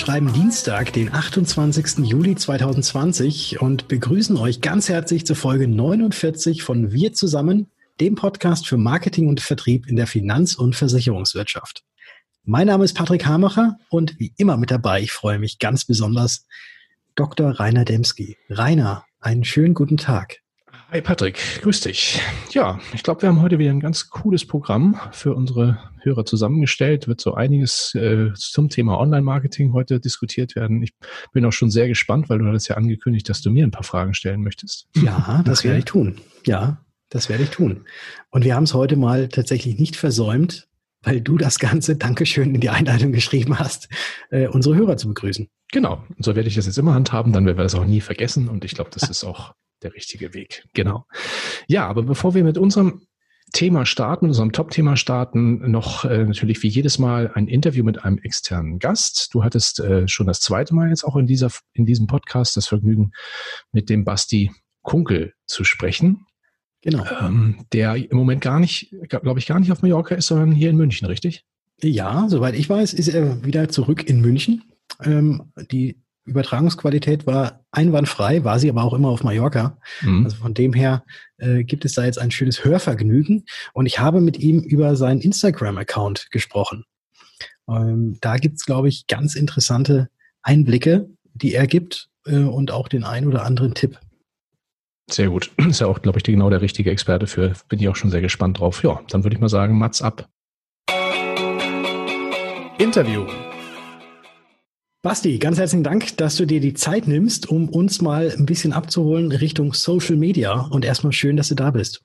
Wir schreiben Dienstag, den 28. Juli 2020 und begrüßen euch ganz herzlich zur Folge 49 von Wir zusammen, dem Podcast für Marketing und Vertrieb in der Finanz- und Versicherungswirtschaft. Mein Name ist Patrick Hamacher und wie immer mit dabei, ich freue mich ganz besonders, Dr. Rainer Demski. Rainer, einen schönen guten Tag. Hi Patrick, grüß dich. Ja, ich glaube, wir haben heute wieder ein ganz cooles Programm für unsere Hörer zusammengestellt. Wird so einiges äh, zum Thema Online-Marketing heute diskutiert werden. Ich bin auch schon sehr gespannt, weil du hattest ja angekündigt, dass du mir ein paar Fragen stellen möchtest. Ja, das okay. werde ich tun. Ja, das werde ich tun. Und wir haben es heute mal tatsächlich nicht versäumt, weil du das Ganze, Dankeschön, in die Einleitung geschrieben hast, äh, unsere Hörer zu begrüßen. Genau. Und so werde ich das jetzt immer handhaben, dann werden wir das auch nie vergessen. Und ich glaube, das ist auch der richtige Weg. Genau. Ja, aber bevor wir mit unserem Thema starten, mit unserem Top-Thema starten, noch äh, natürlich wie jedes Mal ein Interview mit einem externen Gast. Du hattest äh, schon das zweite Mal jetzt auch in, dieser, in diesem Podcast das Vergnügen, mit dem Basti Kunkel zu sprechen. Genau. Ähm, der im Moment gar nicht, glaube ich, gar nicht auf Mallorca ist, sondern hier in München, richtig? Ja, soweit ich weiß, ist er wieder zurück in München. Ähm, die Übertragungsqualität war einwandfrei, war sie aber auch immer auf Mallorca. Mhm. Also von dem her äh, gibt es da jetzt ein schönes Hörvergnügen. Und ich habe mit ihm über seinen Instagram-Account gesprochen. Ähm, da gibt's, glaube ich, ganz interessante Einblicke, die er gibt äh, und auch den ein oder anderen Tipp. Sehr gut. Ist ja auch, glaube ich, genau der richtige Experte für. Bin ich auch schon sehr gespannt drauf. Ja, dann würde ich mal sagen, Mats ab. Interview. Basti, ganz herzlichen Dank, dass du dir die Zeit nimmst, um uns mal ein bisschen abzuholen Richtung Social Media. Und erstmal schön, dass du da bist.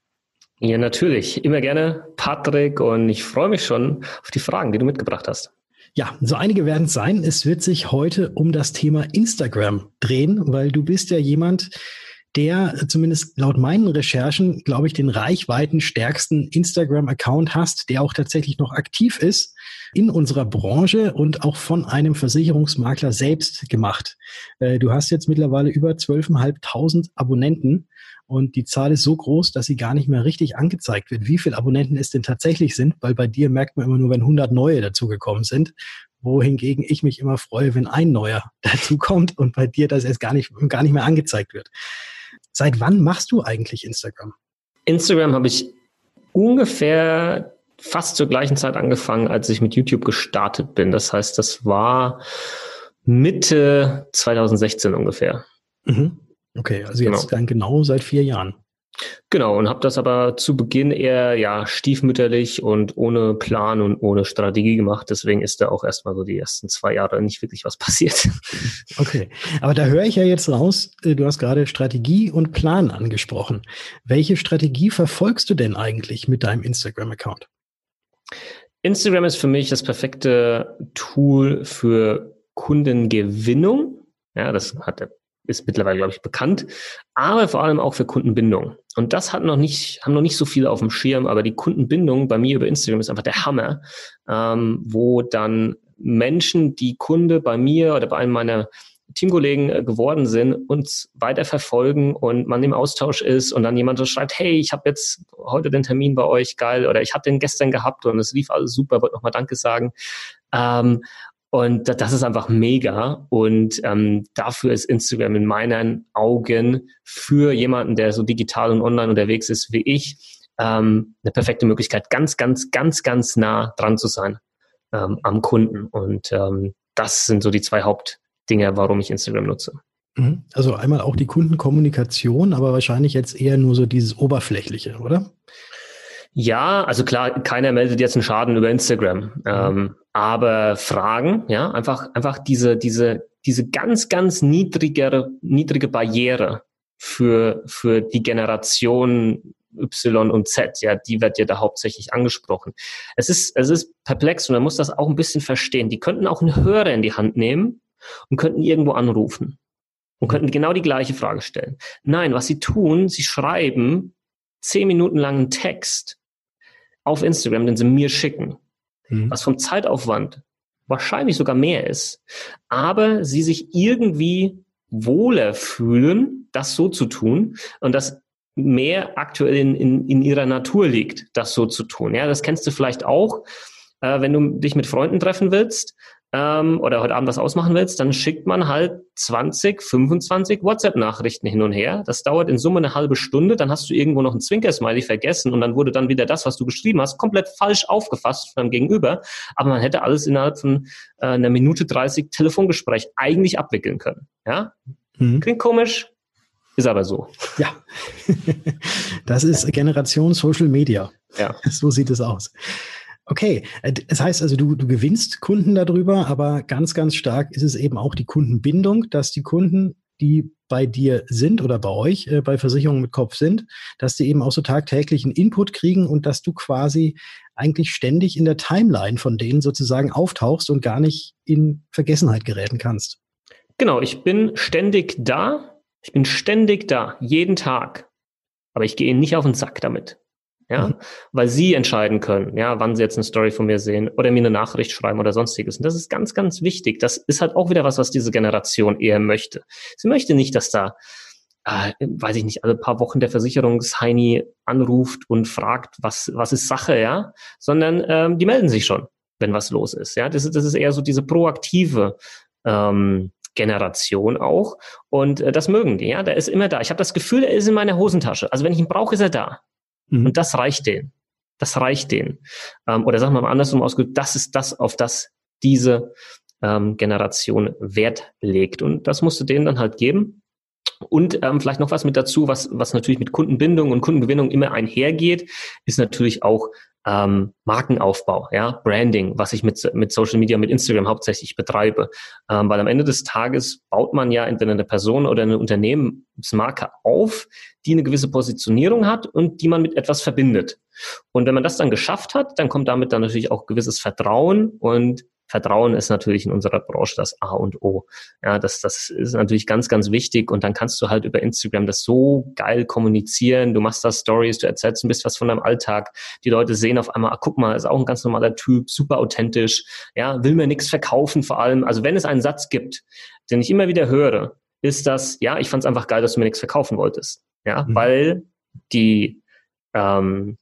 Ja, natürlich. Immer gerne, Patrick. Und ich freue mich schon auf die Fragen, die du mitgebracht hast. Ja, so einige werden es sein. Es wird sich heute um das Thema Instagram drehen, weil du bist ja jemand, der zumindest laut meinen Recherchen, glaube ich, den reichweitenstärksten Instagram-Account hast, der auch tatsächlich noch aktiv ist in unserer Branche und auch von einem Versicherungsmakler selbst gemacht. Äh, du hast jetzt mittlerweile über 12.500 Abonnenten und die Zahl ist so groß, dass sie gar nicht mehr richtig angezeigt wird, wie viele Abonnenten es denn tatsächlich sind, weil bei dir merkt man immer nur, wenn 100 neue dazugekommen sind wohingegen ich mich immer freue, wenn ein neuer dazukommt und bei dir das erst gar nicht, gar nicht mehr angezeigt wird. Seit wann machst du eigentlich Instagram? Instagram habe ich ungefähr fast zur gleichen Zeit angefangen, als ich mit YouTube gestartet bin. Das heißt, das war Mitte 2016 ungefähr. Mhm. Okay, also jetzt genau. dann genau seit vier Jahren. Genau, und habe das aber zu Beginn eher ja stiefmütterlich und ohne Plan und ohne Strategie gemacht. Deswegen ist da auch erstmal so die ersten zwei Jahre nicht wirklich was passiert. Okay, aber da höre ich ja jetzt raus, äh, du hast gerade Strategie und Plan angesprochen. Welche Strategie verfolgst du denn eigentlich mit deinem Instagram-Account? Instagram ist für mich das perfekte Tool für Kundengewinnung. Ja, das hat der ist mittlerweile, glaube ich, bekannt, aber vor allem auch für Kundenbindung. Und das hat noch nicht, haben noch nicht so viele auf dem Schirm, aber die Kundenbindung bei mir über Instagram ist einfach der Hammer, ähm, wo dann Menschen, die Kunde bei mir oder bei einem meiner Teamkollegen äh, geworden sind, uns weiter verfolgen und man im Austausch ist und dann jemand so schreibt, hey, ich habe jetzt heute den Termin bei euch, geil, oder ich habe den gestern gehabt und es lief alles super, wollte nochmal Danke sagen. Ähm, und das ist einfach mega. Und ähm, dafür ist Instagram in meinen Augen für jemanden, der so digital und online unterwegs ist wie ich, ähm, eine perfekte Möglichkeit, ganz, ganz, ganz, ganz nah dran zu sein ähm, am Kunden. Und ähm, das sind so die zwei Hauptdinge, warum ich Instagram nutze. Mhm. Also einmal auch die Kundenkommunikation, aber wahrscheinlich jetzt eher nur so dieses Oberflächliche, oder? Ja, also klar, keiner meldet jetzt einen Schaden über Instagram. Mhm. Ähm, aber Fragen, ja, einfach, einfach diese, diese, diese ganz, ganz niedrigere, niedrige Barriere für, für die Generation Y und Z, ja, die wird ja da hauptsächlich angesprochen. Es ist, es ist perplex und man muss das auch ein bisschen verstehen. Die könnten auch einen Hörer in die Hand nehmen und könnten irgendwo anrufen und könnten genau die gleiche Frage stellen. Nein, was sie tun, sie schreiben zehn Minuten langen Text auf Instagram, den sie mir schicken, mhm. was vom Zeitaufwand wahrscheinlich sogar mehr ist, aber sie sich irgendwie wohler fühlen, das so zu tun und das mehr aktuell in, in, in ihrer Natur liegt, das so zu tun. Ja, das kennst du vielleicht auch, äh, wenn du dich mit Freunden treffen willst ähm, oder heute Abend was ausmachen willst, dann schickt man halt 20, 25 WhatsApp-Nachrichten hin und her. Das dauert in Summe eine halbe Stunde, dann hast du irgendwo noch ein Zwinkersmiley vergessen und dann wurde dann wieder das, was du geschrieben hast, komplett falsch aufgefasst von deinem Gegenüber. Aber man hätte alles innerhalb von äh, einer Minute 30 Telefongespräch eigentlich abwickeln können. Ja? Mhm. Klingt komisch, ist aber so. Ja, das ist Generation Social Media. Ja. So sieht es aus. Okay, äh, das heißt also, du, du gewinnst Kunden darüber, aber ganz, ganz stark ist es eben auch die Kundenbindung, dass die Kunden, die bei dir sind oder bei euch äh, bei Versicherungen mit Kopf sind, dass die eben auch so tagtäglichen Input kriegen und dass du quasi eigentlich ständig in der Timeline von denen sozusagen auftauchst und gar nicht in Vergessenheit geräten kannst. Genau, ich bin ständig da, ich bin ständig da, jeden Tag. Aber ich gehe nicht auf den Sack damit. Ja, mhm. weil sie entscheiden können, ja, wann sie jetzt eine Story von mir sehen oder mir eine Nachricht schreiben oder sonstiges. Und das ist ganz, ganz wichtig. Das ist halt auch wieder was, was diese Generation eher möchte. Sie möchte nicht, dass da, äh, weiß ich nicht, alle paar Wochen der Versicherungsheini anruft und fragt, was, was ist Sache, ja, sondern ähm, die melden sich schon, wenn was los ist. Ja, das ist, das ist eher so diese proaktive ähm, Generation auch. Und äh, das mögen die, ja. Der ist immer da. Ich habe das Gefühl, er ist in meiner Hosentasche. Also wenn ich ihn brauche, ist er da. Mhm. Und das reicht denen. Das reicht denen. Ähm, oder sagen wir mal andersrum ausgedrückt, das ist das, auf das diese ähm, Generation Wert legt. Und das musst du denen dann halt geben. Und ähm, vielleicht noch was mit dazu, was, was natürlich mit Kundenbindung und Kundengewinnung immer einhergeht, ist natürlich auch ähm, Markenaufbau, ja, Branding, was ich mit, mit Social Media, mit Instagram hauptsächlich betreibe. Ähm, weil am Ende des Tages baut man ja entweder eine Person oder eine Unternehmensmarke auf, die eine gewisse Positionierung hat und die man mit etwas verbindet. Und wenn man das dann geschafft hat, dann kommt damit dann natürlich auch gewisses Vertrauen und Vertrauen ist natürlich in unserer Branche das A und O. Ja, das, das ist natürlich ganz, ganz wichtig. Und dann kannst du halt über Instagram das so geil kommunizieren. Du machst da Stories, du erzählst ein bisschen was von deinem Alltag. Die Leute sehen auf einmal, ah, guck mal, ist auch ein ganz normaler Typ, super authentisch. Ja, will mir nichts verkaufen vor allem. Also wenn es einen Satz gibt, den ich immer wieder höre, ist das, ja, ich fand es einfach geil, dass du mir nichts verkaufen wolltest. Ja, mhm. weil die, ähm,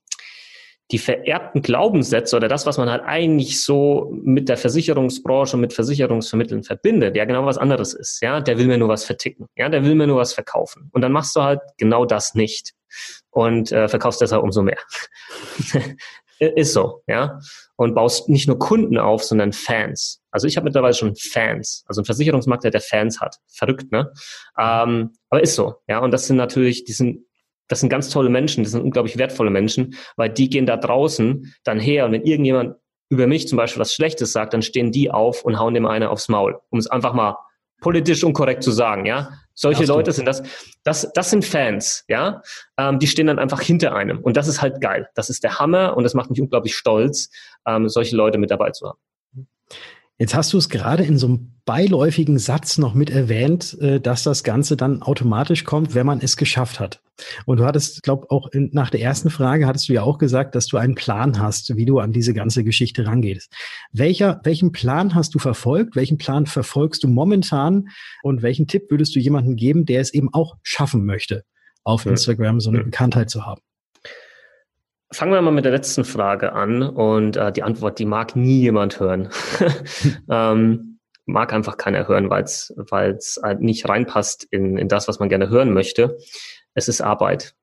die vererbten Glaubenssätze oder das, was man halt eigentlich so mit der Versicherungsbranche, mit Versicherungsvermitteln verbindet, ja genau was anderes ist. Ja, der will mir nur was verticken. Ja, der will mir nur was verkaufen. Und dann machst du halt genau das nicht und äh, verkaufst deshalb umso mehr. ist so, ja. Und baust nicht nur Kunden auf, sondern Fans. Also ich habe mittlerweile schon Fans, also ein Versicherungsmakler, der Fans hat. Verrückt, ne? Ähm, aber ist so, ja. Und das sind natürlich, die sind das sind ganz tolle Menschen, das sind unglaublich wertvolle Menschen, weil die gehen da draußen dann her und wenn irgendjemand über mich zum Beispiel was Schlechtes sagt, dann stehen die auf und hauen dem eine aufs Maul, um es einfach mal politisch unkorrekt zu sagen, ja. Solche Leute sind das, das, das sind Fans, ja. Ähm, die stehen dann einfach hinter einem und das ist halt geil. Das ist der Hammer und das macht mich unglaublich stolz, ähm, solche Leute mit dabei zu haben. Jetzt hast du es gerade in so einem beiläufigen Satz noch mit erwähnt, äh, dass das Ganze dann automatisch kommt, wenn man es geschafft hat. Und du hattest, glaube auch in, nach der ersten Frage hattest du ja auch gesagt, dass du einen Plan hast, wie du an diese ganze Geschichte rangehst. Welcher, welchen Plan hast du verfolgt? Welchen Plan verfolgst du momentan? Und welchen Tipp würdest du jemandem geben, der es eben auch schaffen möchte, auf Instagram so eine Bekanntheit zu haben? Fangen wir mal mit der letzten Frage an und äh, die Antwort, die mag nie jemand hören. ähm, mag einfach keiner hören, weil es halt nicht reinpasst in, in das, was man gerne hören möchte. Es ist Arbeit.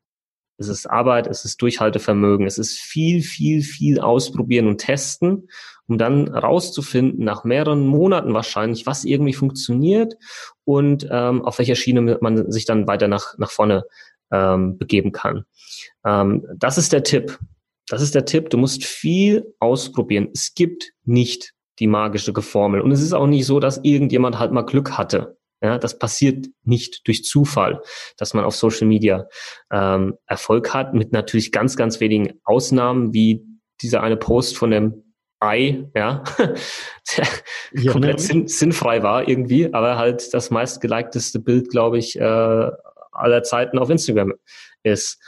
Es ist Arbeit, es ist Durchhaltevermögen, es ist viel, viel, viel ausprobieren und testen, um dann rauszufinden, nach mehreren Monaten wahrscheinlich, was irgendwie funktioniert und ähm, auf welcher Schiene man sich dann weiter nach, nach vorne ähm, begeben kann. Ähm, das ist der Tipp. Das ist der Tipp. Du musst viel ausprobieren. Es gibt nicht die magische Formel. Und es ist auch nicht so, dass irgendjemand halt mal Glück hatte. Ja, das passiert nicht durch Zufall, dass man auf Social Media ähm, Erfolg hat, mit natürlich ganz, ganz wenigen Ausnahmen, wie dieser eine Post von dem Ei, ja, der ja, komplett ne? sinn, sinnfrei war irgendwie, aber halt das meistgeliketeste Bild, glaube ich, äh, aller Zeiten auf Instagram ist.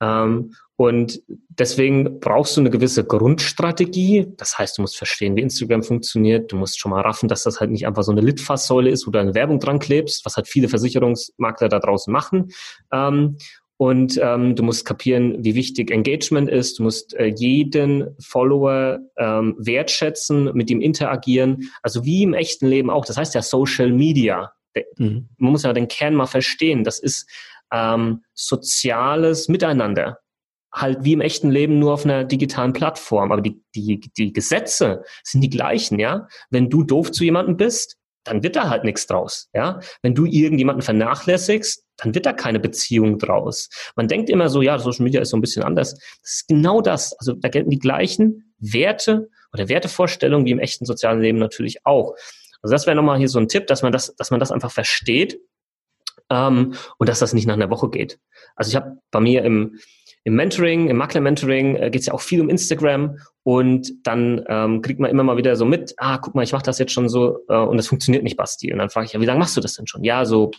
Ähm, und deswegen brauchst du eine gewisse Grundstrategie. Das heißt, du musst verstehen, wie Instagram funktioniert. Du musst schon mal raffen, dass das halt nicht einfach so eine Litfaßsäule ist, wo du eine Werbung dran klebst, was halt viele Versicherungsmakler da draußen machen. Ähm, Und ähm, du musst kapieren, wie wichtig Engagement ist. Du musst äh, jeden Follower ähm, wertschätzen, mit ihm interagieren. Also wie im echten Leben auch. Das heißt ja Social Media. Mhm. Man muss ja den Kern mal verstehen. Das ist ähm, soziales Miteinander. Halt wie im echten Leben nur auf einer digitalen Plattform. Aber die, die, die Gesetze sind die gleichen, ja. Wenn du doof zu jemandem bist, dann wird da halt nichts draus. Ja, wenn du irgendjemanden vernachlässigst, dann wird da keine Beziehung draus. Man denkt immer so, ja, Social Media ist so ein bisschen anders. Das ist genau das. Also da gelten die gleichen Werte oder Wertevorstellungen wie im echten sozialen Leben natürlich auch. Also das wäre nochmal hier so ein Tipp, dass man das, dass man das einfach versteht ähm, und dass das nicht nach einer Woche geht. Also ich habe bei mir im im Mentoring, im Makler-Mentoring äh, geht es ja auch viel um Instagram und dann ähm, kriegt man immer mal wieder so mit, ah, guck mal, ich mache das jetzt schon so äh, und es funktioniert nicht, Basti. Und dann frage ich, ja, wie lange machst du das denn schon? Ja, so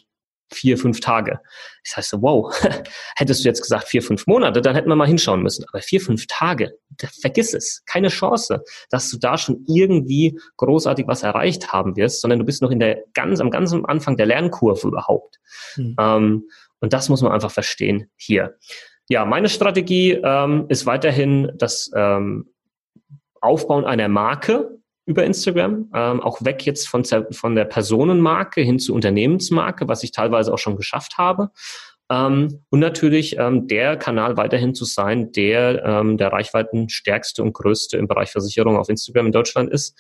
vier, fünf Tage. Ich sage so, wow, hättest du jetzt gesagt vier, fünf Monate, dann hätten wir mal hinschauen müssen. Aber vier, fünf Tage, vergiss es, keine Chance, dass du da schon irgendwie großartig was erreicht haben wirst, sondern du bist noch in der ganz, am ganzen Anfang der Lernkurve überhaupt. Mhm. Ähm, und das muss man einfach verstehen hier. Ja, meine Strategie ähm, ist weiterhin das ähm, Aufbauen einer Marke über Instagram, ähm, auch weg jetzt von, von der Personenmarke hin zur Unternehmensmarke, was ich teilweise auch schon geschafft habe. Ähm, und natürlich ähm, der Kanal weiterhin zu sein, der ähm, der reichweitenstärkste und größte im Bereich Versicherung auf Instagram in Deutschland ist,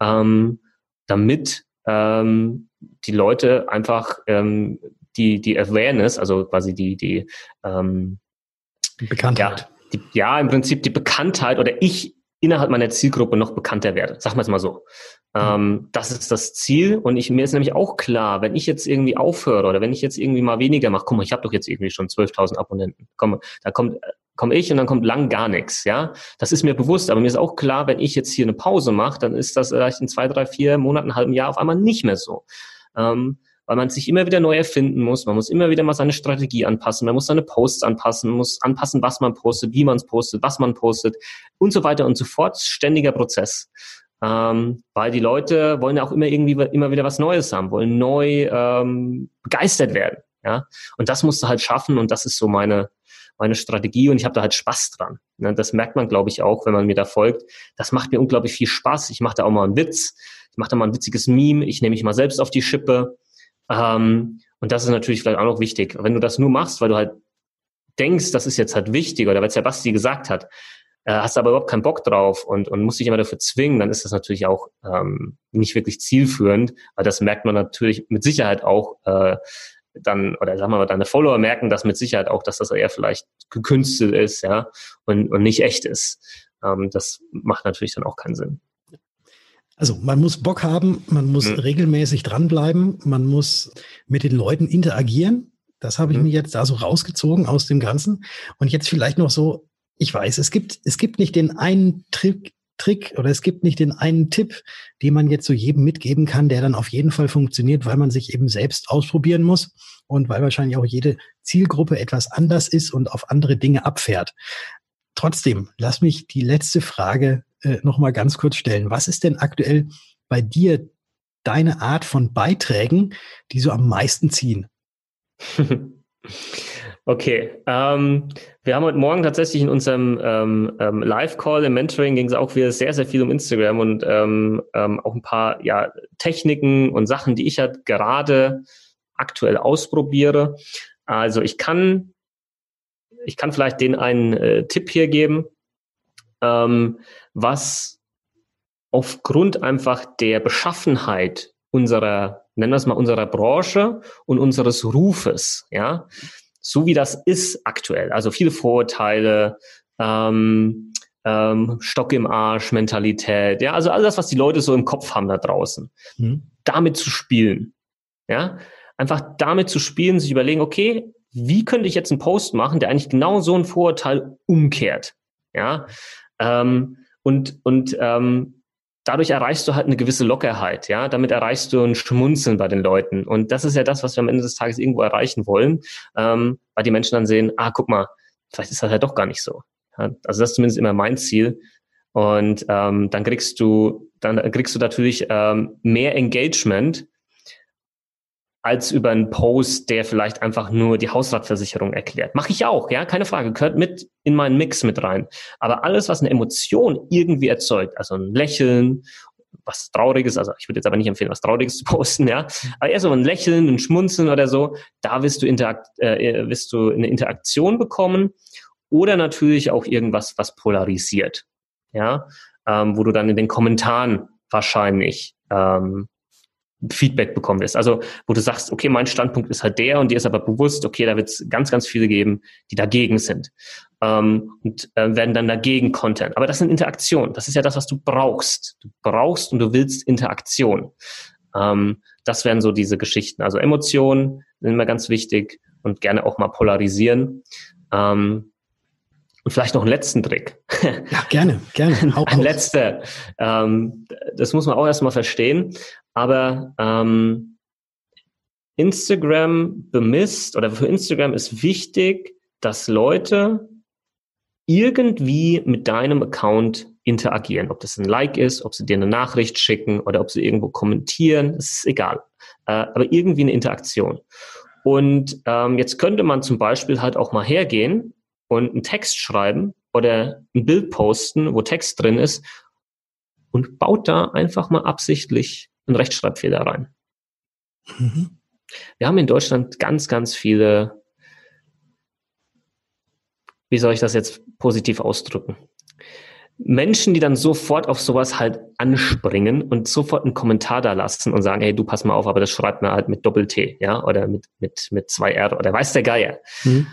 ähm, damit ähm, die Leute einfach ähm, die, die Awareness, also quasi die, die ähm, Bekanntheit. Ja, die, ja, im Prinzip die Bekanntheit oder ich innerhalb meiner Zielgruppe noch bekannter werde. Sagen wir es mal so. Ähm, das ist das Ziel und ich, mir ist nämlich auch klar, wenn ich jetzt irgendwie aufhöre oder wenn ich jetzt irgendwie mal weniger mache, guck mal, ich habe doch jetzt irgendwie schon 12.000 Abonnenten. Komm, da kommt komme ich und dann kommt lang gar nichts, ja. Das ist mir bewusst, aber mir ist auch klar, wenn ich jetzt hier eine Pause mache, dann ist das vielleicht in zwei, drei, vier Monaten, einem halben Jahr auf einmal nicht mehr so. Ähm, weil man sich immer wieder neu erfinden muss. Man muss immer wieder mal seine Strategie anpassen. Man muss seine Posts anpassen, man muss anpassen, was man postet, wie man es postet, was man postet und so weiter und so fort. Ständiger Prozess. Ähm, weil die Leute wollen ja auch immer irgendwie immer wieder was Neues haben, wollen neu ähm, begeistert werden. Ja, und das musst du halt schaffen und das ist so meine meine Strategie und ich habe da halt Spaß dran. Ne? Das merkt man, glaube ich, auch, wenn man mir da folgt. Das macht mir unglaublich viel Spaß. Ich mache da auch mal einen Witz, ich mache da mal ein witziges Meme, ich nehme mich mal selbst auf die Schippe. Ähm, und das ist natürlich vielleicht auch noch wichtig. Wenn du das nur machst, weil du halt denkst, das ist jetzt halt wichtig oder weil es ja Basti gesagt hat, äh, hast aber überhaupt keinen Bock drauf und, und musst dich immer dafür zwingen, dann ist das natürlich auch ähm, nicht wirklich zielführend. Aber das merkt man natürlich mit Sicherheit auch äh, dann, oder sagen wir mal, deine Follower merken das mit Sicherheit auch, dass das eher vielleicht gekünstelt ist, ja, und, und nicht echt ist. Ähm, das macht natürlich dann auch keinen Sinn. Also man muss Bock haben, man muss mhm. regelmäßig dranbleiben, man muss mit den Leuten interagieren. Das habe ich mhm. mir jetzt da so rausgezogen aus dem Ganzen. Und jetzt vielleicht noch so, ich weiß, es gibt, es gibt nicht den einen Trick, Trick oder es gibt nicht den einen Tipp, den man jetzt so jedem mitgeben kann, der dann auf jeden Fall funktioniert, weil man sich eben selbst ausprobieren muss und weil wahrscheinlich auch jede Zielgruppe etwas anders ist und auf andere Dinge abfährt. Trotzdem, lass mich die letzte Frage äh, noch mal ganz kurz stellen. Was ist denn aktuell bei dir deine Art von Beiträgen, die so am meisten ziehen? Okay, ähm, wir haben heute Morgen tatsächlich in unserem ähm, ähm, Live-Call im Mentoring ging es auch wieder sehr, sehr viel um Instagram und ähm, ähm, auch ein paar ja, Techniken und Sachen, die ich halt gerade aktuell ausprobiere. Also ich kann, ich kann vielleicht den einen äh, Tipp hier geben. Was aufgrund einfach der Beschaffenheit unserer, nennen wir es mal, unserer Branche und unseres Rufes, ja, so wie das ist aktuell, also viele Vorurteile, ähm, ähm, Stock im Arsch, Mentalität, ja, also all das, was die Leute so im Kopf haben da draußen, mhm. damit zu spielen, ja, einfach damit zu spielen, sich überlegen, okay, wie könnte ich jetzt einen Post machen, der eigentlich genau so ein Vorurteil umkehrt, ja, ähm, und, und ähm, dadurch erreichst du halt eine gewisse Lockerheit, ja. Damit erreichst du ein Schmunzeln bei den Leuten. Und das ist ja das, was wir am Ende des Tages irgendwo erreichen wollen, ähm, weil die Menschen dann sehen, ah, guck mal, vielleicht ist das halt doch gar nicht so. Ja? Also das ist zumindest immer mein Ziel. Und ähm, dann kriegst du, dann kriegst du natürlich ähm, mehr Engagement als über einen Post, der vielleicht einfach nur die Hausratversicherung erklärt. Mache ich auch, ja, keine Frage, gehört mit in meinen Mix mit rein. Aber alles, was eine Emotion irgendwie erzeugt, also ein Lächeln, was Trauriges, also ich würde jetzt aber nicht empfehlen, was Trauriges zu posten, ja, aber eher so ein Lächeln, ein Schmunzeln oder so, da wirst du, interakt, äh, wirst du eine Interaktion bekommen oder natürlich auch irgendwas, was polarisiert, ja, ähm, wo du dann in den Kommentaren wahrscheinlich ähm, Feedback bekommen wirst. Also wo du sagst, okay, mein Standpunkt ist halt der und dir ist aber bewusst, okay, da wird es ganz, ganz viele geben, die dagegen sind ähm, und äh, werden dann dagegen Content. Aber das sind Interaktionen. Das ist ja das, was du brauchst. Du brauchst und du willst Interaktion. Ähm, das wären so diese Geschichten. Also Emotionen sind immer ganz wichtig und gerne auch mal polarisieren. Ähm, und vielleicht noch einen letzten Trick. Ja, gerne, gerne. Ein letzter. Ähm, das muss man auch erstmal verstehen. Aber ähm, Instagram bemisst oder für Instagram ist wichtig, dass Leute irgendwie mit deinem Account interagieren. Ob das ein Like ist, ob sie dir eine Nachricht schicken oder ob sie irgendwo kommentieren, das ist egal. Äh, aber irgendwie eine Interaktion. Und ähm, jetzt könnte man zum Beispiel halt auch mal hergehen und einen Text schreiben oder ein Bild posten, wo Text drin ist und baut da einfach mal absichtlich einen Rechtschreibfehler rein. Mhm. Wir haben in Deutschland ganz, ganz viele, wie soll ich das jetzt positiv ausdrücken? Menschen, die dann sofort auf sowas halt anspringen und sofort einen Kommentar da lassen und sagen, hey, du pass mal auf, aber das schreibt man halt mit Doppel-T, ja, oder mit, mit, mit zwei R oder weiß der Geier. Mhm.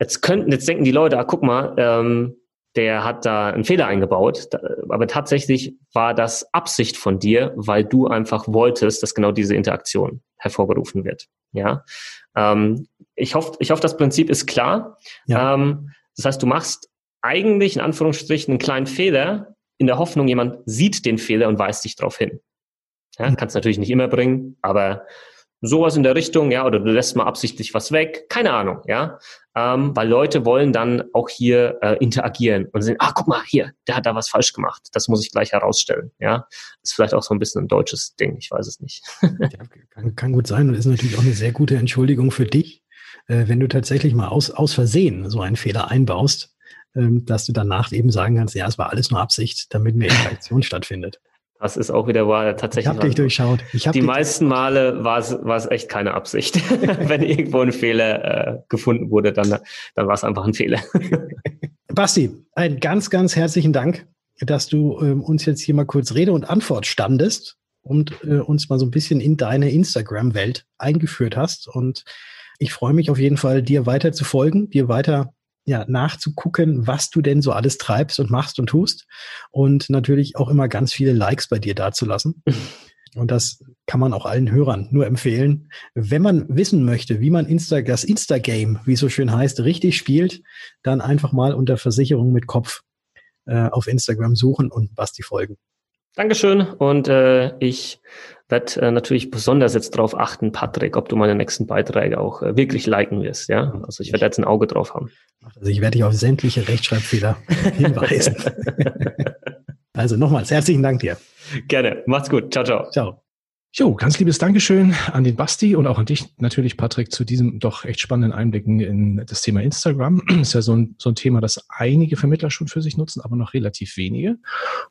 Jetzt könnten, jetzt denken die Leute, ah, guck mal, ähm, der hat da einen Fehler eingebaut. Aber tatsächlich war das Absicht von dir, weil du einfach wolltest, dass genau diese Interaktion hervorgerufen wird. Ja. Ähm, ich hoffe, ich hoffe, das Prinzip ist klar. Ja. Ähm, das heißt, du machst eigentlich in Anführungsstrichen einen kleinen Fehler in der Hoffnung, jemand sieht den Fehler und weist dich darauf hin. Ja, kannst natürlich nicht immer bringen, aber sowas in der Richtung, ja, oder du lässt mal absichtlich was weg, keine Ahnung, ja, ähm, weil Leute wollen dann auch hier äh, interagieren und sehen, ah, guck mal, hier, der hat da was falsch gemacht, das muss ich gleich herausstellen, ja, ist vielleicht auch so ein bisschen ein deutsches Ding, ich weiß es nicht. ja, kann, kann gut sein und ist natürlich auch eine sehr gute Entschuldigung für dich, äh, wenn du tatsächlich mal aus, aus Versehen so einen Fehler einbaust, ähm, dass du danach eben sagen kannst, ja, es war alles nur Absicht, damit eine Interaktion stattfindet. Das ist auch wieder wahr, tatsächlich. Ich habe dich durchschaut. Ich die meisten Male war es, war es echt keine Absicht. Wenn irgendwo ein Fehler äh, gefunden wurde, dann, dann war es einfach ein Fehler. Basti, einen ganz, ganz herzlichen Dank, dass du ähm, uns jetzt hier mal kurz Rede und Antwort standest und äh, uns mal so ein bisschen in deine Instagram-Welt eingeführt hast. Und ich freue mich auf jeden Fall, dir weiter zu folgen, dir weiter ja, nachzugucken, was du denn so alles treibst und machst und tust. Und natürlich auch immer ganz viele Likes bei dir dazulassen. Und das kann man auch allen Hörern nur empfehlen. Wenn man wissen möchte, wie man Insta, das Insta-Game, wie es so schön heißt, richtig spielt, dann einfach mal unter Versicherung mit Kopf äh, auf Instagram suchen und Basti folgen. Dankeschön. Und äh, ich werde äh, natürlich besonders jetzt darauf achten, Patrick, ob du meine nächsten Beiträge auch äh, wirklich liken wirst. Ja, also ich werde jetzt ein Auge drauf haben. Also ich werde dich auf sämtliche Rechtschreibfehler hinweisen. also nochmals herzlichen Dank dir. Gerne. Macht's gut. Ciao, ciao. Ciao. Jo, ganz liebes Dankeschön an den Basti und auch an dich natürlich, Patrick, zu diesem doch echt spannenden Einblicken in das Thema Instagram. Das ist ja so ein, so ein Thema, das einige Vermittler schon für sich nutzen, aber noch relativ wenige.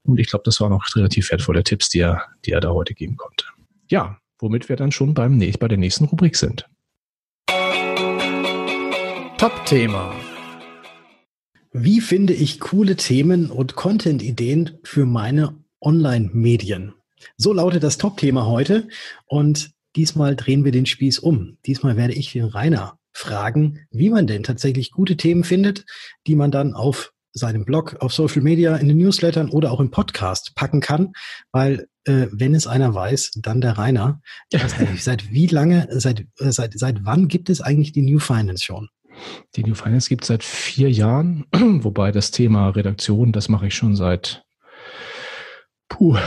Und ich glaube, das waren auch relativ wertvolle Tipps, die er, die er da heute geben konnte. Ja, womit wir dann schon beim, bei der nächsten Rubrik sind. Top-Thema. Wie finde ich coole Themen und Content-Ideen für meine Online-Medien? So lautet das Top-Thema heute. Und diesmal drehen wir den Spieß um. Diesmal werde ich den Rainer fragen, wie man denn tatsächlich gute Themen findet, die man dann auf seinem Blog, auf Social Media, in den Newslettern oder auch im Podcast packen kann, weil äh, wenn es einer weiß, dann der Rainer. Nicht, seit wie lange, seit, äh, seit, seit wann gibt es eigentlich die New Finance schon? Die New Finance gibt es seit vier Jahren, wobei das Thema Redaktion, das mache ich schon seit Puh,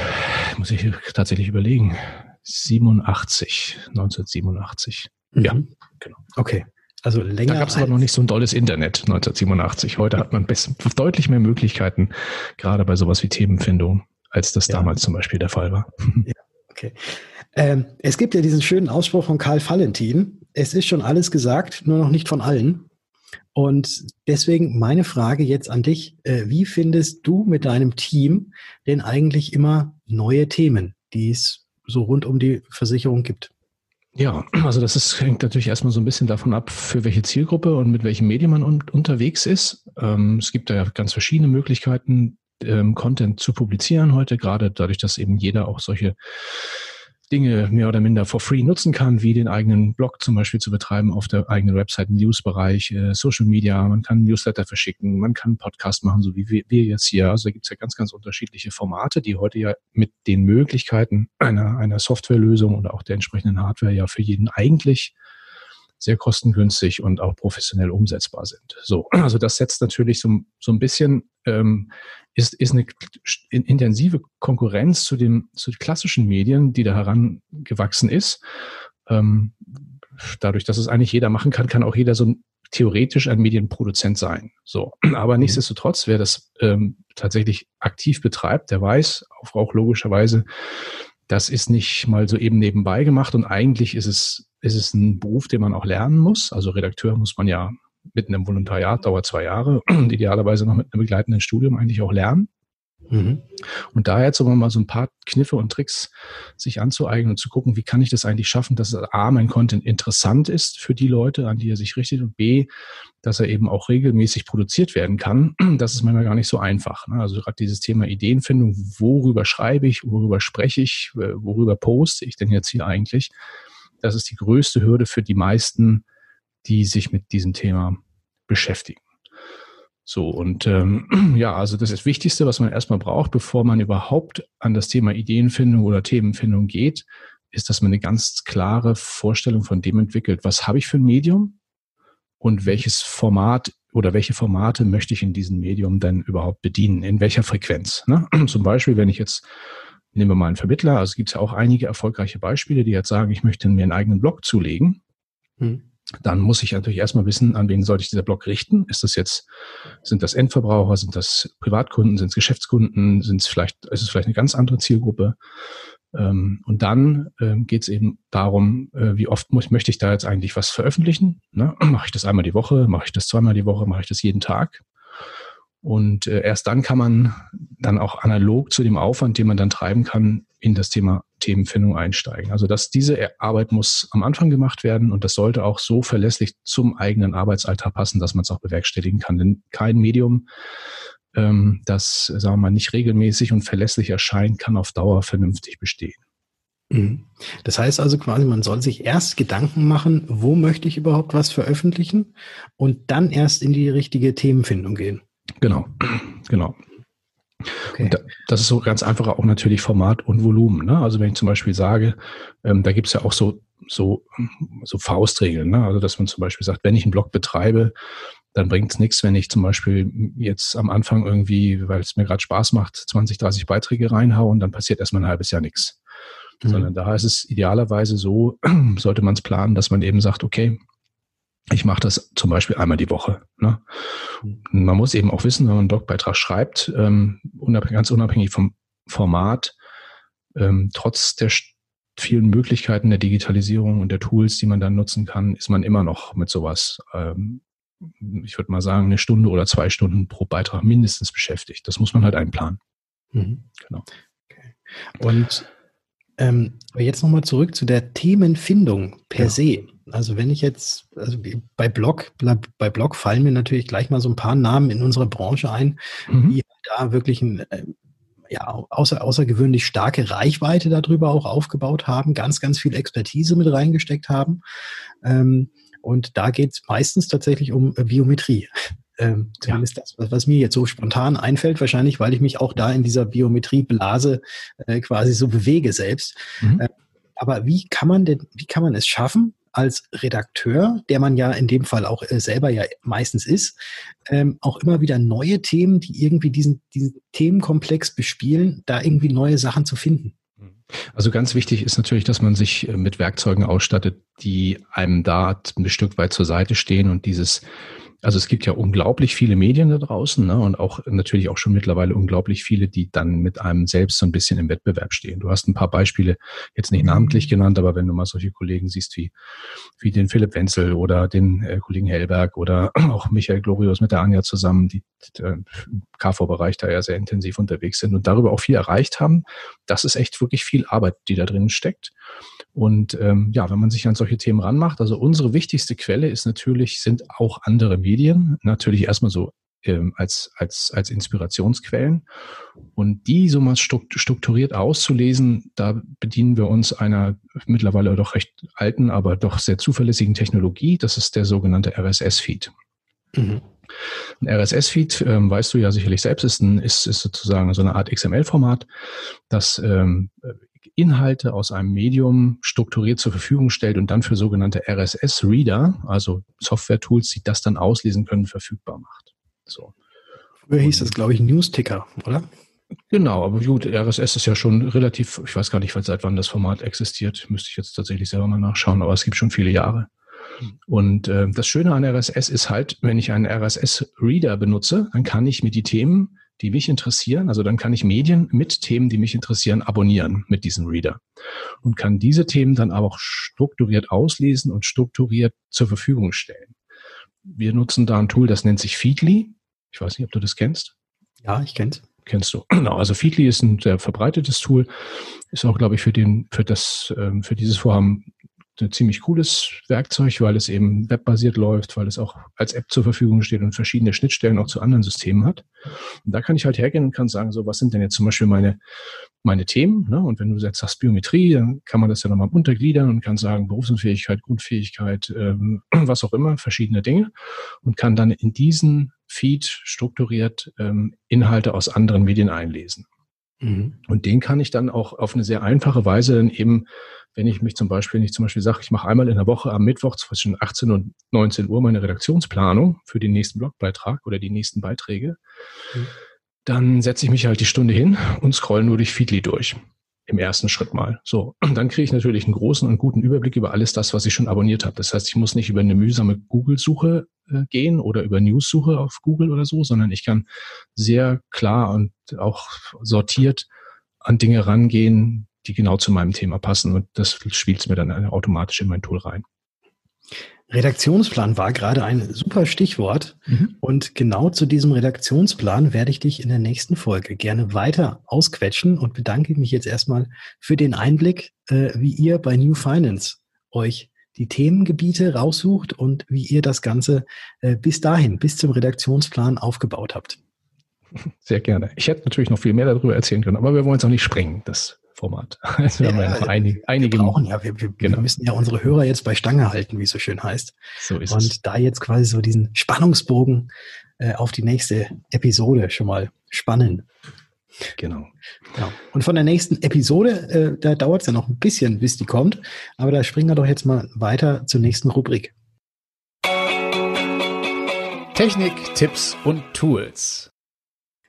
muss ich tatsächlich überlegen. 87, 1987. Mhm. Ja, genau. Okay. Also länger. Da gab es aber noch nicht so ein tolles Internet 1987. Heute hat man deutlich mehr Möglichkeiten, gerade bei sowas wie Themenfindung, als das ja. damals zum Beispiel der Fall war. Ja, okay. Ähm, es gibt ja diesen schönen Ausspruch von Karl Valentin. Es ist schon alles gesagt, nur noch nicht von allen. Und deswegen meine Frage jetzt an dich. Äh, wie findest du mit deinem Team denn eigentlich immer neue Themen, die es so rund um die Versicherung gibt? Ja, also das ist, hängt natürlich erstmal so ein bisschen davon ab, für welche Zielgruppe und mit welchem Medium man un unterwegs ist. Ähm, es gibt da ja ganz verschiedene Möglichkeiten, ähm, Content zu publizieren heute, gerade dadurch, dass eben jeder auch solche Dinge mehr oder minder for free nutzen kann, wie den eigenen Blog zum Beispiel zu betreiben auf der eigenen Website, Newsbereich, äh, Social Media, man kann Newsletter verschicken, man kann Podcast machen, so wie wir, wir jetzt hier. Also da gibt's ja ganz, ganz unterschiedliche Formate, die heute ja mit den Möglichkeiten einer, einer Softwarelösung oder auch der entsprechenden Hardware ja für jeden eigentlich sehr kostengünstig und auch professionell umsetzbar sind. So, also das setzt natürlich so, so ein bisschen, ähm, ist, ist eine intensive Konkurrenz zu den, zu den klassischen Medien, die da herangewachsen ist. Ähm, dadurch, dass es eigentlich jeder machen kann, kann auch jeder so ein, theoretisch ein Medienproduzent sein. So, aber mhm. nichtsdestotrotz, wer das ähm, tatsächlich aktiv betreibt, der weiß auch, auch logischerweise, das ist nicht mal so eben nebenbei gemacht und eigentlich ist es ist es ein Beruf, den man auch lernen muss. Also Redakteur muss man ja mit einem Volontariat, dauert zwei Jahre, und idealerweise noch mit einem begleitenden Studium eigentlich auch lernen. Mhm. Und daher jetzt mal so ein paar Kniffe und Tricks sich anzueignen und zu gucken, wie kann ich das eigentlich schaffen, dass A, mein Content interessant ist für die Leute, an die er sich richtet und B, dass er eben auch regelmäßig produziert werden kann. Das ist manchmal gar nicht so einfach. Ne? Also gerade dieses Thema Ideenfindung, worüber schreibe ich, worüber spreche ich, äh, worüber poste ich denn jetzt hier eigentlich? Das ist die größte Hürde für die meisten, die sich mit diesem Thema beschäftigen. So, und ähm, ja, also das ist das Wichtigste, was man erstmal braucht, bevor man überhaupt an das Thema Ideenfindung oder Themenfindung geht, ist, dass man eine ganz klare Vorstellung von dem entwickelt, was habe ich für ein Medium und welches Format oder welche Formate möchte ich in diesem Medium denn überhaupt bedienen, in welcher Frequenz. Ne? Zum Beispiel, wenn ich jetzt Nehmen wir mal einen Vermittler. Also gibt es ja auch einige erfolgreiche Beispiele, die jetzt sagen, ich möchte mir einen eigenen Blog zulegen. Hm. Dann muss ich natürlich erstmal wissen, an wen sollte ich dieser Blog richten? Ist das jetzt, sind das Endverbraucher, sind das Privatkunden, sind es Geschäftskunden, sind es vielleicht, ist es vielleicht eine ganz andere Zielgruppe? Ähm, und dann ähm, geht es eben darum, äh, wie oft muss, möchte ich da jetzt eigentlich was veröffentlichen? Ne? Mache ich das einmal die Woche? Mache ich das zweimal die Woche? Mache ich das jeden Tag? Und äh, erst dann kann man dann auch analog zu dem Aufwand, den man dann treiben kann, in das Thema Themenfindung einsteigen. Also dass diese Arbeit muss am Anfang gemacht werden und das sollte auch so verlässlich zum eigenen Arbeitsalltag passen, dass man es auch bewerkstelligen kann. Denn kein Medium, ähm, das, sagen wir mal, nicht regelmäßig und verlässlich erscheint, kann auf Dauer vernünftig bestehen. Mhm. Das heißt also quasi, man soll sich erst Gedanken machen, wo möchte ich überhaupt was veröffentlichen und dann erst in die richtige Themenfindung gehen. Genau, genau. Okay. Da, das ist so ganz einfach auch natürlich Format und Volumen. Ne? Also wenn ich zum Beispiel sage, ähm, da gibt es ja auch so, so, so Faustregeln. Ne? Also dass man zum Beispiel sagt, wenn ich einen Blog betreibe, dann bringt es nichts, wenn ich zum Beispiel jetzt am Anfang irgendwie, weil es mir gerade Spaß macht, 20, 30 Beiträge reinhaue und dann passiert erstmal ein halbes Jahr nichts. Mhm. Sondern da ist es idealerweise so, sollte man es planen, dass man eben sagt, okay, ich mache das zum Beispiel einmal die Woche. Ne? Man muss eben auch wissen, wenn man einen Blogbeitrag schreibt, ähm, unabhängig, ganz unabhängig vom Format, ähm, trotz der vielen Möglichkeiten der Digitalisierung und der Tools, die man dann nutzen kann, ist man immer noch mit sowas, ähm, ich würde mal sagen, eine Stunde oder zwei Stunden pro Beitrag mindestens beschäftigt. Das muss man halt einplanen. Mhm. Genau. Okay. Und ähm, jetzt nochmal zurück zu der Themenfindung per ja. se. Also wenn ich jetzt, also bei Blog, bei Blog fallen mir natürlich gleich mal so ein paar Namen in unserer Branche ein, mhm. die da wirklich ein, äh, ja, außer, außergewöhnlich starke Reichweite darüber auch aufgebaut haben, ganz, ganz viel Expertise mit reingesteckt haben. Ähm, und da geht es meistens tatsächlich um Biometrie. Ähm, zumindest ja. das, was mir jetzt so spontan einfällt, wahrscheinlich, weil ich mich auch da in dieser Biometrieblase äh, quasi so bewege selbst. Mhm. Äh, aber wie kann man denn, wie kann man es schaffen, als Redakteur, der man ja in dem Fall auch äh, selber ja meistens ist, ähm, auch immer wieder neue Themen, die irgendwie diesen, diesen Themenkomplex bespielen, da irgendwie neue Sachen zu finden. Also ganz wichtig ist natürlich, dass man sich äh, mit Werkzeugen ausstattet, die einem da ein Stück weit zur Seite stehen und dieses Also es gibt ja unglaublich viele Medien da draußen ne? und auch natürlich auch schon mittlerweile unglaublich viele, die dann mit einem selbst so ein bisschen im Wettbewerb stehen. Du hast ein paar Beispiele jetzt nicht namentlich genannt, aber wenn du mal solche Kollegen siehst wie, wie den Philipp Wenzel oder den äh, Kollegen Hellberg oder auch Michael Glorius mit der Anja zusammen, die äh, KV-Bereich da ja sehr intensiv unterwegs sind und darüber auch viel erreicht haben, das ist echt wirklich viel Arbeit, die da drin steckt. Und ähm, ja, wenn man sich an solche Themen ranmacht, also unsere wichtigste Quelle ist natürlich, sind auch andere Medien, natürlich erstmal so ähm, als, als, als Inspirationsquellen. Und die so mal strukturiert auszulesen, da bedienen wir uns einer mittlerweile doch recht alten, aber doch sehr zuverlässigen Technologie. Das ist der sogenannte RSS-Feed. Mhm. Ein RSS-Feed, ähm, weißt du ja sicherlich selbst, ist, ein, ist, ist sozusagen so eine Art XML-Format, das ähm, Inhalte aus einem Medium strukturiert zur Verfügung stellt und dann für sogenannte RSS-Reader, also Software-Tools, die das dann auslesen können, verfügbar macht. So. Früher hieß das, glaube ich, Newsticker, oder? Genau, aber gut, RSS ist ja schon relativ, ich weiß gar nicht, seit wann das Format existiert, müsste ich jetzt tatsächlich selber mal nachschauen, aber es gibt schon viele Jahre. Und äh, das Schöne an RSS ist halt, wenn ich einen RSS-Reader benutze, dann kann ich mir die Themen die mich interessieren. Also dann kann ich Medien mit Themen, die mich interessieren, abonnieren mit diesem Reader und kann diese Themen dann aber auch strukturiert auslesen und strukturiert zur Verfügung stellen. Wir nutzen da ein Tool, das nennt sich Feedly. Ich weiß nicht, ob du das kennst. Ja, ich kenn's. Kennst du. Genau, also Feedly ist ein sehr verbreitetes Tool, ist auch, glaube ich, für den, für das, ähm, für dieses Vorhaben ein ziemlich cooles Werkzeug, weil es eben webbasiert läuft, weil es auch als App zur Verfügung steht und verschiedene Schnittstellen auch zu anderen Systemen hat. Und da kann ich halt hergehen und kann sagen, so, was sind denn jetzt zum Beispiel meine, meine Themen? Ne? Und wenn du jetzt sagst Biometrie, dann kann man das ja nochmal untergliedern und kann sagen Berufsunfähigkeit, Grundfähigkeit, ähm, was auch immer, verschiedene Dinge und kann dann in diesen Feed strukturiert ähm, Inhalte aus anderen Medien einlesen. Mhm. Und den kann ich dann auch auf eine sehr einfache Weise dann eben wenn ich mich zum Beispiel, wenn ich zum Beispiel sage, ich mache einmal in der Woche am Mittwoch zwischen 18 und 19 Uhr meine Redaktionsplanung für den nächsten Blogbeitrag oder die nächsten Beiträge, mhm. dann setze ich mich halt die Stunde hin und scroll nur durch Feedly durch. Im ersten Schritt mal. So. Und dann kriege ich natürlich einen großen und guten Überblick über alles das, was ich schon abonniert habe. Das heißt, ich muss nicht über eine mühsame Google-Suche äh, gehen oder über News-Suche auf Google oder so, sondern ich kann sehr klar und auch sortiert an Dinge rangehen, die genau zu meinem Thema passen und das spielt es mir dann automatisch in mein Tool rein. Redaktionsplan war gerade ein super Stichwort. Mhm. Und genau zu diesem Redaktionsplan werde ich dich in der nächsten Folge gerne weiter ausquetschen und bedanke mich jetzt erstmal für den Einblick, äh, wie ihr bei New Finance euch die Themengebiete raussucht und wie ihr das Ganze äh, bis dahin, bis zum Redaktionsplan aufgebaut habt. Sehr gerne. Ich hätte natürlich noch viel mehr darüber erzählen können, aber wir wollen es auch nicht sprengen. Das Format. Also wir ja, haben ja noch einige, einige wir brauchen, ja, wir, wir, genau. wir, müssen ja unsere Hörer jetzt bei Stange halten, wie es so schön heißt. So ist Und es. da jetzt quasi so diesen Spannungsbogen äh, auf die nächste Episode schon mal spannen. Genau. Ja. Und von der nächsten Episode, äh, da dauert es ja noch ein bisschen, bis die kommt. Aber da springen wir doch jetzt mal weiter zur nächsten Rubrik. Technik, Tipps und Tools.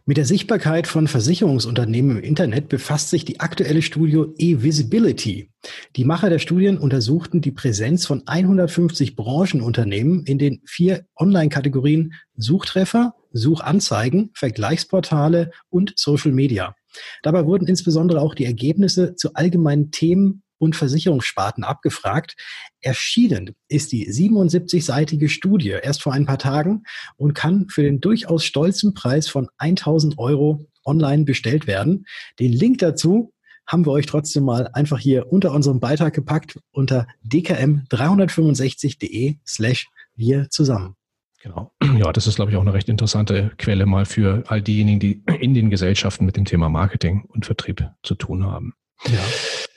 Mit der Sichtbarkeit von Versicherungsunternehmen im Internet befasst sich die aktuelle Studie eVisibility. Die Macher der Studien untersuchten die Präsenz von 150 Branchenunternehmen in den vier Online-Kategorien Suchtreffer, Suchanzeigen, Vergleichsportale und Social Media. Dabei wurden insbesondere auch die Ergebnisse zu allgemeinen Themen und Versicherungssparten abgefragt. Erschienen ist die 77-seitige Studie erst vor ein paar Tagen und kann für den durchaus stolzen Preis von 1000 Euro online bestellt werden. Den Link dazu haben wir euch trotzdem mal einfach hier unter unserem Beitrag gepackt unter dkm365.de slash wir zusammen. Genau. Ja, das ist, glaube ich, auch eine recht interessante Quelle mal für all diejenigen, die in den Gesellschaften mit dem Thema Marketing und Vertrieb zu tun haben. Ja.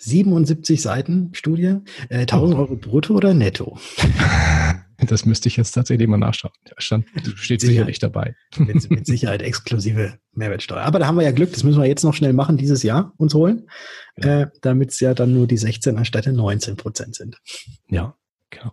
77 Seiten Studie, äh, 1000 Euro brutto oder netto? Das müsste ich jetzt tatsächlich mal nachschauen. Stand, steht sicherlich dabei. Mit, mit, Sicherheit exklusive Mehrwertsteuer. Aber da haben wir ja Glück, das müssen wir jetzt noch schnell machen, dieses Jahr uns holen, ja. äh, damit es ja dann nur die 16 anstelle 19 Prozent sind. Ja, genau.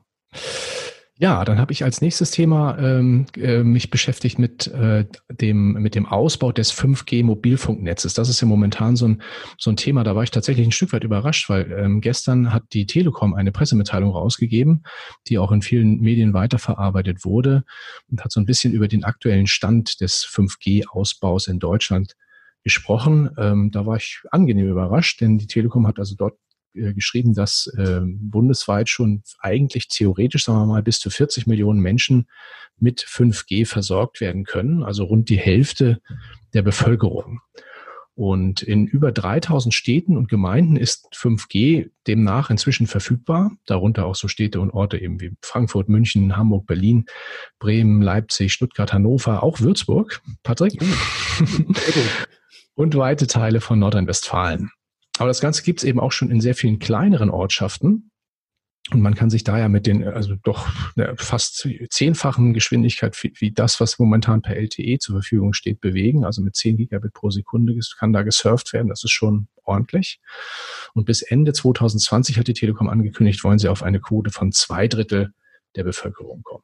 Ja, dann habe ich als nächstes Thema ähm, äh, mich beschäftigt mit äh, dem mit dem Ausbau des 5G Mobilfunknetzes. Das ist ja momentan so ein so ein Thema. Da war ich tatsächlich ein Stück weit überrascht, weil ähm, gestern hat die Telekom eine Pressemitteilung rausgegeben, die auch in vielen Medien weiterverarbeitet wurde und hat so ein bisschen über den aktuellen Stand des 5G Ausbaus in Deutschland gesprochen. Ähm, da war ich angenehm überrascht, denn die Telekom hat also dort äh, geschrieben, dass äh, bundesweit schon eigentlich theoretisch, sagen wir mal, bis zu 40 Millionen Menschen mit 5G versorgt werden können, also rund die Hälfte der Bevölkerung. Und in über 3000 Städten und Gemeinden ist 5G demnach inzwischen verfügbar, darunter auch so Städte und Orte eben wie Frankfurt, München, Hamburg, Berlin, Bremen, Leipzig, Stuttgart, Hannover, auch Würzburg, Patrick, und weite Teile von Nordrhein-Westfalen. Aber das Ganze gibt es eben auch schon in sehr vielen kleineren Ortschaften. Und man kann sich da ja mit den, also doch fast zehnfachen Geschwindigkeit wie, wie, das, was momentan per LTE zur Verfügung steht, bewegen. Also mit 10 Gigabit pro Sekunde kann da gesurft werden. Das ist schon ordentlich. Und bis Ende 2020 hat die Telekom angekündigt, wollen sie auf eine Quote von zwei Drittel der Bevölkerung kommen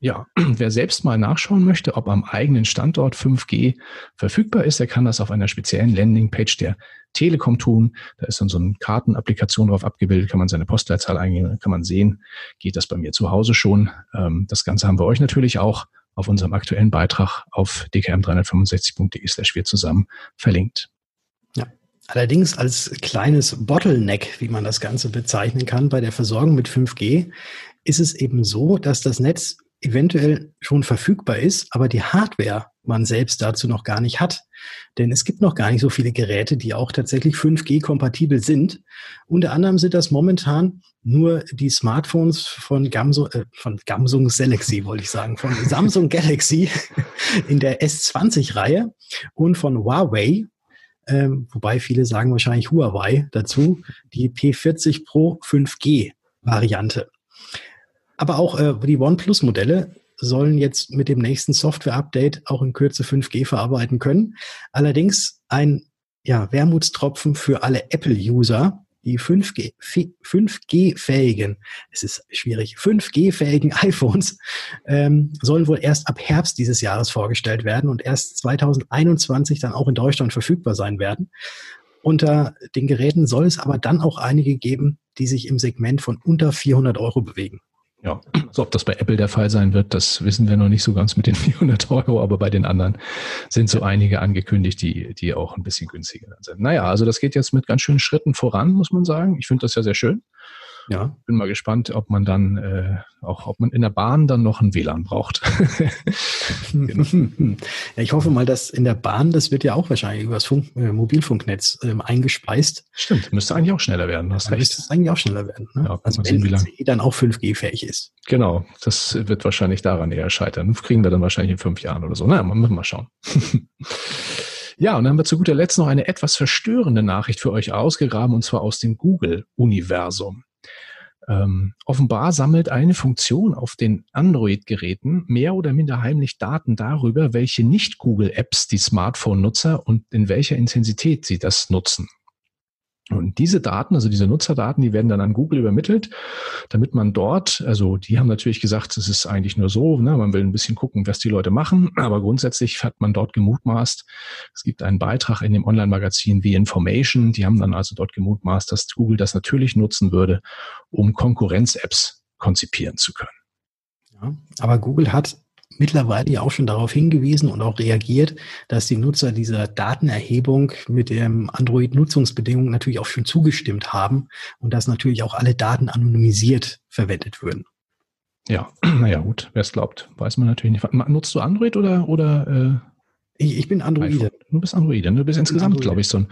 ja, wer selbst mal nachschauen möchte, ob am eigenen Standort 5G verfügbar ist, der kann das auf einer speziellen Landingpage der Telekom tun. Da ist dann so eine Kartenapplikation drauf abgebildet, kann man seine Postleitzahl eingeben, kann man sehen, geht das bei mir zu Hause schon. Ähm, das Ganze haben wir euch natürlich auch auf unserem aktuellen Beitrag auf dkm365.de slash wir zusammen verlinkt. Ja. Allerdings als kleines Bottleneck, wie man das Ganze bezeichnen kann, bei der Versorgung mit 5G, ist es eben so, dass das Netz eventuell schon verfügbar ist, aber die Hardware man selbst dazu noch gar nicht hat. Denn es gibt noch gar nicht so viele Geräte, die auch tatsächlich 5G-kompatibel sind. Unter anderem sind das momentan nur die Smartphones von, Gamsung, äh, von Samsung Galaxy, wollte ich sagen, von Samsung Galaxy in der S20-Reihe und von Huawei, ähm, wobei viele sagen wahrscheinlich Huawei dazu, die P40 Pro 5G-Variante. Aber auch äh, die OnePlus-Modelle sollen jetzt mit dem nächsten Software-Update auch in Kürze 5G verarbeiten können. Allerdings ein ja, Wermutstropfen für alle Apple-User, die 5G, 5G-fähigen, es ist schwierig, 5G-fähigen iPhones ähm, sollen wohl erst ab Herbst dieses Jahres vorgestellt werden und erst 2021 dann auch in Deutschland verfügbar sein werden. Unter den Geräten soll es aber dann auch einige geben, die sich im Segment von unter 400 Euro bewegen. Ja, so ob das bei Apple der Fall sein wird, das wissen wir noch nicht so ganz mit den 400 Euro, aber bei den anderen sind so einige angekündigt, die, die auch ein bisschen günstiger sind. Naja, also das geht jetzt mit ganz schönen Schritten voran, muss man sagen. Ich finde das ja sehr schön. Ja. Bin mal gespannt, ob man dann äh, auch, ob man in der Bahn dann noch ein WLAN braucht. genau. ja, ich hoffe mal, dass in der Bahn, das wird ja auch wahrscheinlich über das Funk, äh, Mobilfunknetz ähm, eingespeist. Stimmt, müsste eigentlich auch schneller werden, hast recht. Müsste eigentlich auch schneller werden. Ne? Ja, also wenn sehen, wie dann auch 5G-fähig ist. Genau, das wird wahrscheinlich daran eher scheitern. Kriegen wir dann wahrscheinlich in fünf Jahren oder so. Na, mal, mal schauen. Ja, und dann haben wir zu guter Letzt noch eine etwas verstörende Nachricht für euch ausgegraben, und zwar aus dem Google-Universum. Ähm, offenbar sammelt eine Funktion auf den Android-Geräten mehr oder minder heimlich Daten darüber, welche Nicht-Google-Apps die Smartphone-Nutzer und in welcher Intensität sie das nutzen. Und diese Daten, also diese Nutzerdaten, die werden dann an Google übermittelt, damit man dort, also die haben natürlich gesagt, es ist eigentlich nur so, ne, man will ein bisschen gucken, was die Leute machen, aber grundsätzlich hat man dort gemutmaßt, es gibt einen Beitrag in dem Online-Magazin The Information, die haben dann also dort gemutmaßt, dass Google das natürlich nutzen würde, um Konkurrenz-Apps konzipieren zu können. Ja, aber Google hat mittlerweile ja auch schon darauf hingewiesen und auch reagiert, dass die Nutzer dieser Datenerhebung mit dem Android-Nutzungsbedingungen natürlich auch schon zugestimmt haben und dass natürlich auch alle Daten anonymisiert verwendet würden. Ja, naja, gut, wer es glaubt, weiß man natürlich nicht. Nutzt du Android oder, oder äh ich, ich bin Androide. Du bist Androide. Ne? Du bist insgesamt, glaube ich, so, ein,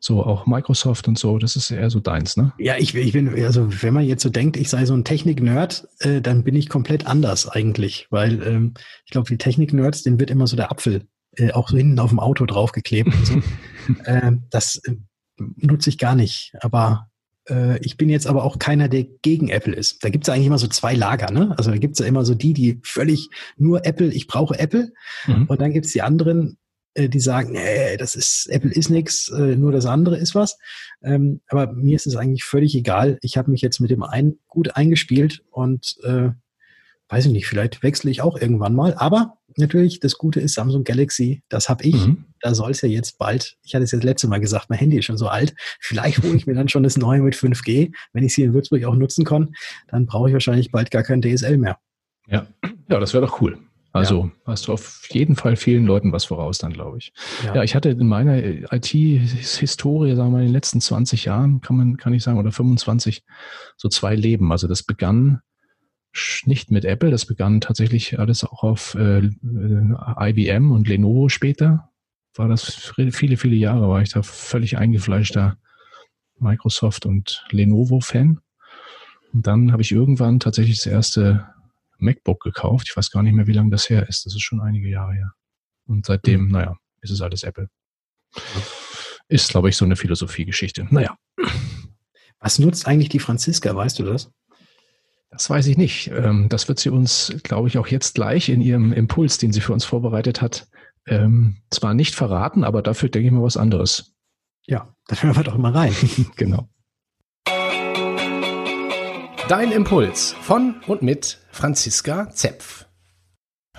so auch Microsoft und so. Das ist eher so deins, ne? Ja, ich, ich bin, also wenn man jetzt so denkt, ich sei so ein Technik-Nerd, äh, dann bin ich komplett anders eigentlich. Weil ähm, ich glaube, die Technik-Nerds, denen wird immer so der Apfel äh, auch so hinten auf dem Auto draufgeklebt. und so. äh, das nutze ich gar nicht. Aber ich bin jetzt aber auch keiner, der gegen Apple ist. Da gibt es eigentlich immer so zwei Lager, ne? Also da gibt es ja immer so die, die völlig nur Apple, ich brauche Apple. Mhm. Und dann gibt es die anderen, äh, die sagen, nee, das ist, Apple ist nichts, äh, nur das andere ist was. Ähm, aber mir ist es eigentlich völlig egal. Ich habe mich jetzt mit dem einen gut eingespielt und äh, weiß ich nicht, vielleicht wechsle ich auch irgendwann mal. Aber natürlich, das Gute ist Samsung Galaxy, das habe ich. Mhm. Da soll es ja jetzt bald, ich hatte es ja das letzte Mal gesagt, mein Handy ist schon so alt. Vielleicht hole ich mir dann schon das neue mit 5G. Wenn ich es hier in Würzburg auch nutzen kann, dann brauche ich wahrscheinlich bald gar kein DSL mehr. Ja, ja das wäre doch cool. Also ja. hast du auf jeden Fall vielen Leuten was voraus dann, glaube ich. Ja. ja. ich hatte in meiner IT-Historie, sagen wir mal, in den letzten 20 Jahren, kann man, kann ich sagen, oder 25, so zwei Leben. Also das begann nicht mit Apple, das begann tatsächlich alles auch auf äh, IBM und Lenovo später. War das viele, viele Jahre, war ich da völlig eingefleischter Microsoft und Lenovo-Fan. Und dann habe ich irgendwann tatsächlich das erste MacBook gekauft. Ich weiß gar nicht mehr, wie lange das her ist. Das ist schon einige Jahre her. Und seitdem, mhm. naja, ist es alles Apple. Ist, glaube ich, so eine Philosophiegeschichte. Naja. Was nutzt eigentlich die Franziska, weißt du das? Das weiß ich nicht. Ähm, das wird sie uns, glaube ich, auch jetzt gleich in ihrem Impuls, den sie für uns vorbereitet hat, ähm, zwar nicht verraten, aber dafür denke ich mal was anderes. Ja, dann hören wir doch mal rein. genau. Dein Impuls von und mit Franziska Zepf.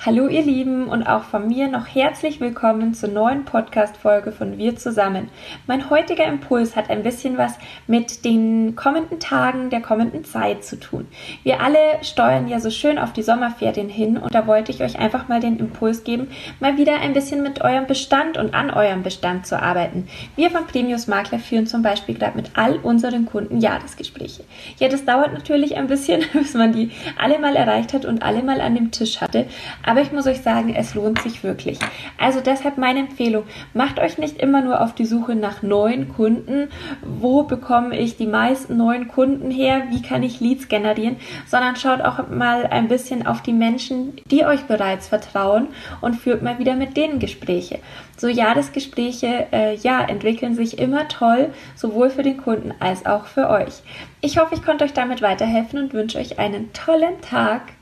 Hallo ihr Lieben und auch von mir noch herzlich willkommen zur neuen Podcast-Folge von Wir zusammen. Mein heutiger Impuls hat ein bisschen was mit den kommenden Tagen der kommenden Zeit zu tun. Wir alle steuern ja so schön auf die Sommerferien hin und da wollte ich euch einfach mal den Impuls geben, mal wieder ein bisschen mit eurem Bestand und an eurem Bestand zu arbeiten. Wir von Premius Makler führen zum Beispiel gerade mit all unseren Kunden Jahresgespräche. Ja, das dauert natürlich ein bisschen, bis man die alle mal erreicht hat und alle mal an dem Tisch hatte. Aber ich muss euch sagen, es lohnt sich wirklich. Also deshalb meine Empfehlung, macht euch nicht immer nur auf die Suche nach neuen Kunden. Wo bekomme ich die meisten neuen Kunden her? Wie kann ich Leads generieren? Sondern schaut auch mal ein bisschen auf die Menschen, die euch bereits vertrauen und führt mal wieder mit denen Gespräche. So Jahresgespräche, äh, ja, entwickeln sich immer toll, sowohl für den Kunden als auch für euch. Ich hoffe, ich konnte euch damit weiterhelfen und wünsche euch einen tollen Tag.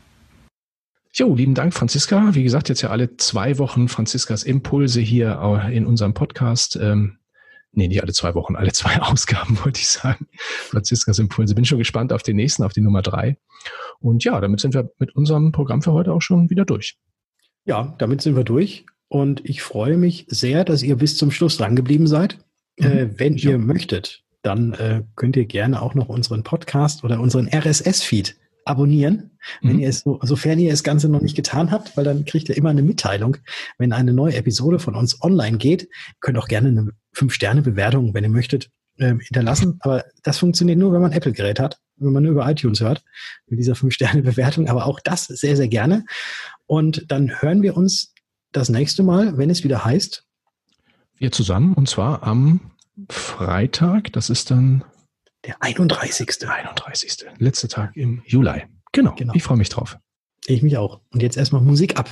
Jo, lieben Dank, Franziska. Wie gesagt, jetzt ja alle zwei Wochen Franziskas Impulse hier äh, in unserem Podcast. Ähm, nee, nicht alle zwei Wochen, alle zwei Ausgaben, wollte ich sagen. Franziskas Impulse. Bin schon gespannt auf den nächsten, auf die Nummer drei. Und ja, damit sind wir mit unserem Programm für heute auch schon wieder durch. Ja, damit sind wir durch. Und ich freue mich sehr, dass ihr bis zum Schluss drangeblieben seid. Mhm, äh, wenn ihr auch. möchtet, dann äh, könnt ihr gerne auch noch unseren Podcast oder unseren RSS-Feed abonnieren, mhm. wenn ihr es so, sofern ihr das Ganze noch nicht getan habt, weil dann kriegt ihr immer eine Mitteilung, wenn eine neue Episode von uns online geht. Könnt auch gerne eine 5-Sterne-Bewertung, wenn ihr möchtet, äh, hinterlassen. Aber das funktioniert nur, wenn man Apple-Gerät hat, wenn man nur über iTunes hört, mit dieser 5-Sterne-Bewertung. Aber auch das sehr, sehr gerne. Und dann hören wir uns das nächste Mal, wenn es wieder heißt. Wir zusammen, und zwar am Freitag, das ist dann der 31. 31. Letzte Tag im Juli. Genau. genau. Ich freue mich drauf. Ich mich auch. Und jetzt erstmal Musik ab.